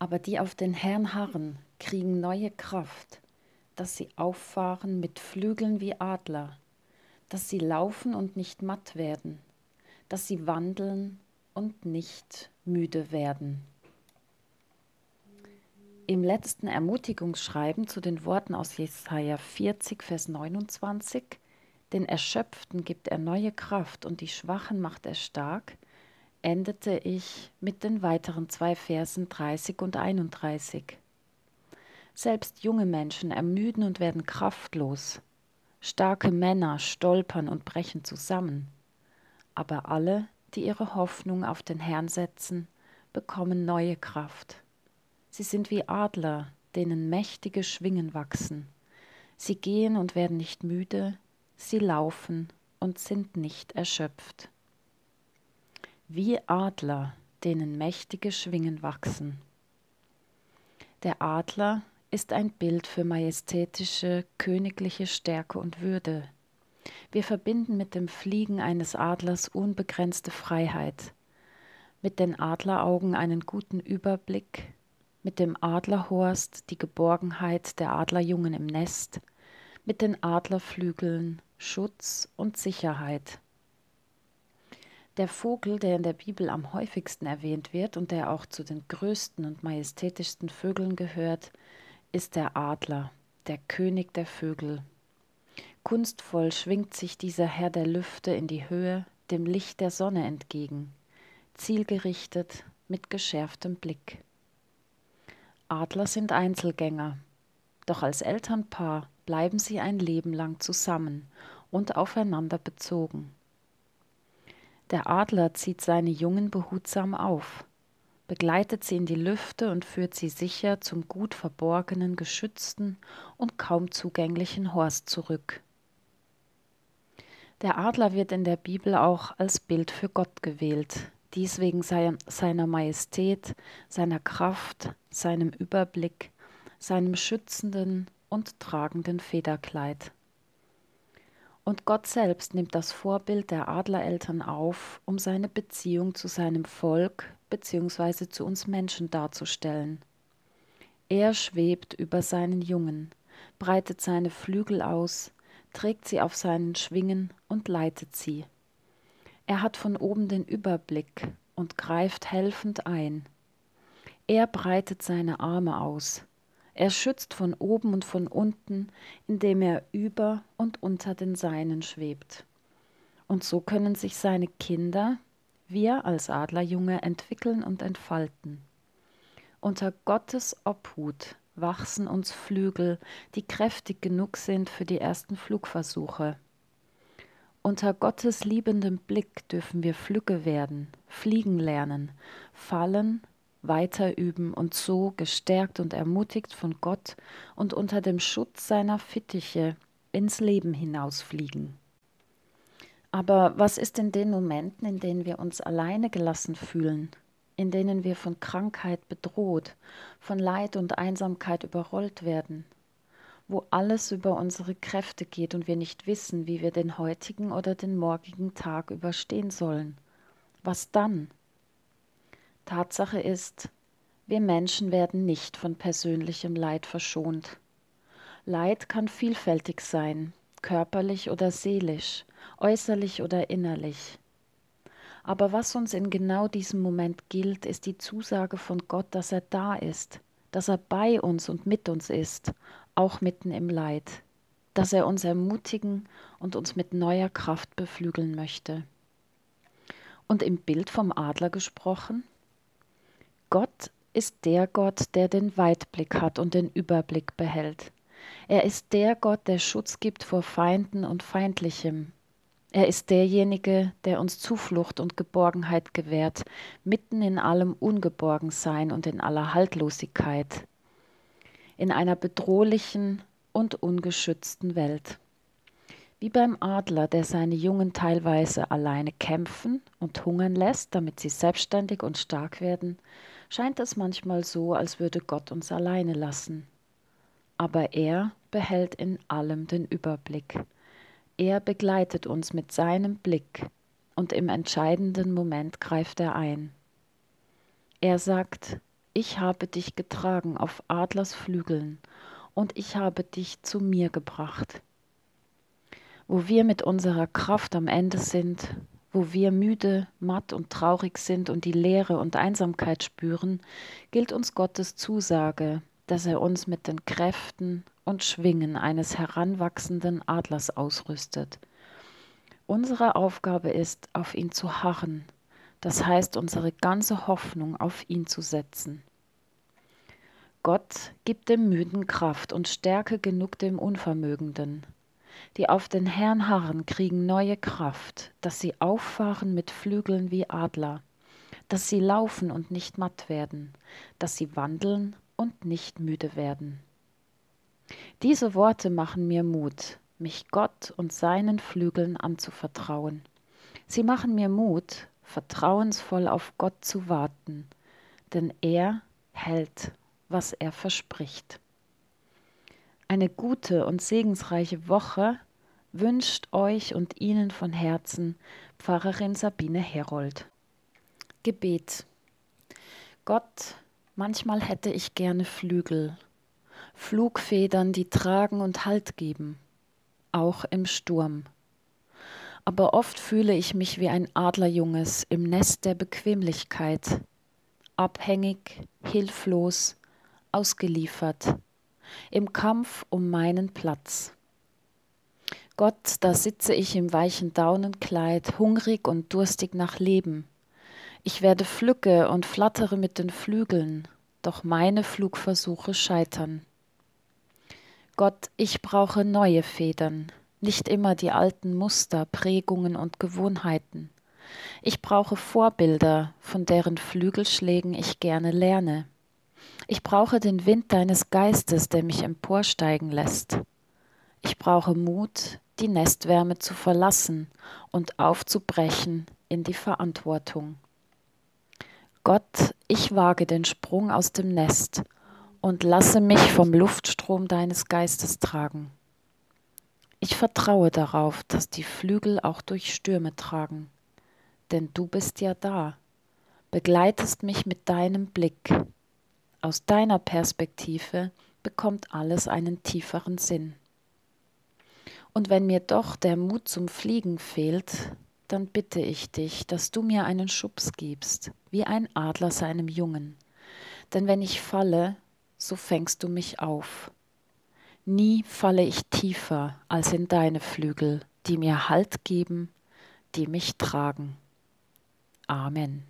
Aber die auf den Herrn harren, kriegen neue Kraft, dass sie auffahren mit Flügeln wie Adler, dass sie laufen und nicht matt werden, dass sie wandeln und nicht müde werden. Im letzten Ermutigungsschreiben zu den Worten aus Jesaja 40, Vers 29, den Erschöpften gibt er neue Kraft und die Schwachen macht er stark, endete ich mit den weiteren zwei Versen 30 und 31. Selbst junge Menschen ermüden und werden kraftlos. Starke Männer stolpern und brechen zusammen. Aber alle, die ihre Hoffnung auf den Herrn setzen, bekommen neue Kraft. Sie sind wie Adler, denen mächtige Schwingen wachsen. Sie gehen und werden nicht müde, sie laufen und sind nicht erschöpft. Wie Adler, denen mächtige Schwingen wachsen. Der Adler ist ein Bild für majestätische, königliche Stärke und Würde. Wir verbinden mit dem Fliegen eines Adlers unbegrenzte Freiheit, mit den Adleraugen einen guten Überblick, mit dem Adlerhorst die Geborgenheit der Adlerjungen im Nest, mit den Adlerflügeln Schutz und Sicherheit. Der Vogel, der in der Bibel am häufigsten erwähnt wird und der auch zu den größten und majestätischsten Vögeln gehört, ist der Adler, der König der Vögel. Kunstvoll schwingt sich dieser Herr der Lüfte in die Höhe, dem Licht der Sonne entgegen, zielgerichtet mit geschärftem Blick. Adler sind Einzelgänger, doch als Elternpaar bleiben sie ein Leben lang zusammen und aufeinander bezogen. Der Adler zieht seine Jungen behutsam auf, begleitet sie in die Lüfte und führt sie sicher zum gut verborgenen, geschützten und kaum zugänglichen Horst zurück. Der Adler wird in der Bibel auch als Bild für Gott gewählt, dies wegen seiner Majestät, seiner Kraft, seinem Überblick, seinem schützenden und tragenden Federkleid. Und Gott selbst nimmt das Vorbild der Adlereltern auf, um seine Beziehung zu seinem Volk bzw. zu uns Menschen darzustellen. Er schwebt über seinen Jungen, breitet seine Flügel aus, trägt sie auf seinen Schwingen und leitet sie. Er hat von oben den Überblick und greift helfend ein. Er breitet seine Arme aus, er schützt von oben und von unten, indem er über und unter den Seinen schwebt. Und so können sich seine Kinder, wir als Adlerjunge, entwickeln und entfalten. Unter Gottes Obhut wachsen uns Flügel, die kräftig genug sind für die ersten Flugversuche. Unter Gottes liebendem Blick dürfen wir Flügge werden, fliegen lernen, fallen weiter üben und so gestärkt und ermutigt von Gott und unter dem Schutz seiner Fittiche ins Leben hinausfliegen. Aber was ist in den Momenten, in denen wir uns alleine gelassen fühlen, in denen wir von Krankheit bedroht, von Leid und Einsamkeit überrollt werden, wo alles über unsere Kräfte geht und wir nicht wissen, wie wir den heutigen oder den morgigen Tag überstehen sollen? Was dann? Tatsache ist, wir Menschen werden nicht von persönlichem Leid verschont. Leid kann vielfältig sein, körperlich oder seelisch, äußerlich oder innerlich. Aber was uns in genau diesem Moment gilt, ist die Zusage von Gott, dass er da ist, dass er bei uns und mit uns ist, auch mitten im Leid, dass er uns ermutigen und uns mit neuer Kraft beflügeln möchte. Und im Bild vom Adler gesprochen, Gott ist der Gott, der den Weitblick hat und den Überblick behält. Er ist der Gott, der Schutz gibt vor Feinden und Feindlichem. Er ist derjenige, der uns Zuflucht und Geborgenheit gewährt, mitten in allem Ungeborgensein und in aller Haltlosigkeit, in einer bedrohlichen und ungeschützten Welt. Wie beim Adler, der seine Jungen teilweise alleine kämpfen und hungern lässt, damit sie selbstständig und stark werden, scheint es manchmal so, als würde Gott uns alleine lassen. Aber er behält in allem den Überblick. Er begleitet uns mit seinem Blick und im entscheidenden Moment greift er ein. Er sagt, ich habe dich getragen auf Adlers Flügeln, und ich habe dich zu mir gebracht. Wo wir mit unserer Kraft am Ende sind, wo wir müde, matt und traurig sind und die Leere und Einsamkeit spüren, gilt uns Gottes Zusage, dass er uns mit den Kräften und Schwingen eines heranwachsenden Adlers ausrüstet. Unsere Aufgabe ist, auf ihn zu harren, das heißt unsere ganze Hoffnung auf ihn zu setzen. Gott gibt dem Müden Kraft und Stärke genug dem Unvermögenden. Die auf den Herrn harren, kriegen neue Kraft, dass sie auffahren mit Flügeln wie Adler, dass sie laufen und nicht matt werden, dass sie wandeln und nicht müde werden. Diese Worte machen mir Mut, mich Gott und seinen Flügeln anzuvertrauen. Sie machen mir Mut, vertrauensvoll auf Gott zu warten, denn er hält, was er verspricht. Eine gute und segensreiche Woche wünscht euch und Ihnen von Herzen Pfarrerin Sabine Herold. Gebet. Gott, manchmal hätte ich gerne Flügel, Flugfedern, die tragen und Halt geben, auch im Sturm. Aber oft fühle ich mich wie ein Adlerjunges im Nest der Bequemlichkeit, abhängig, hilflos, ausgeliefert, im Kampf um meinen Platz. Gott, da sitze ich im weichen Daunenkleid, hungrig und durstig nach Leben. Ich werde pflücke und flattere mit den Flügeln, doch meine Flugversuche scheitern. Gott, ich brauche neue Federn, nicht immer die alten Muster, Prägungen und Gewohnheiten. Ich brauche Vorbilder, von deren Flügelschlägen ich gerne lerne. Ich brauche den Wind deines Geistes, der mich emporsteigen lässt. Ich brauche Mut, die Nestwärme zu verlassen und aufzubrechen in die Verantwortung. Gott, ich wage den Sprung aus dem Nest und lasse mich vom Luftstrom deines Geistes tragen. Ich vertraue darauf, dass die Flügel auch durch Stürme tragen, denn du bist ja da, begleitest mich mit deinem Blick. Aus deiner Perspektive bekommt alles einen tieferen Sinn. Und wenn mir doch der Mut zum Fliegen fehlt, dann bitte ich dich, dass du mir einen Schubs gibst, wie ein Adler seinem Jungen. Denn wenn ich falle, so fängst du mich auf. Nie falle ich tiefer als in deine Flügel, die mir Halt geben, die mich tragen. Amen.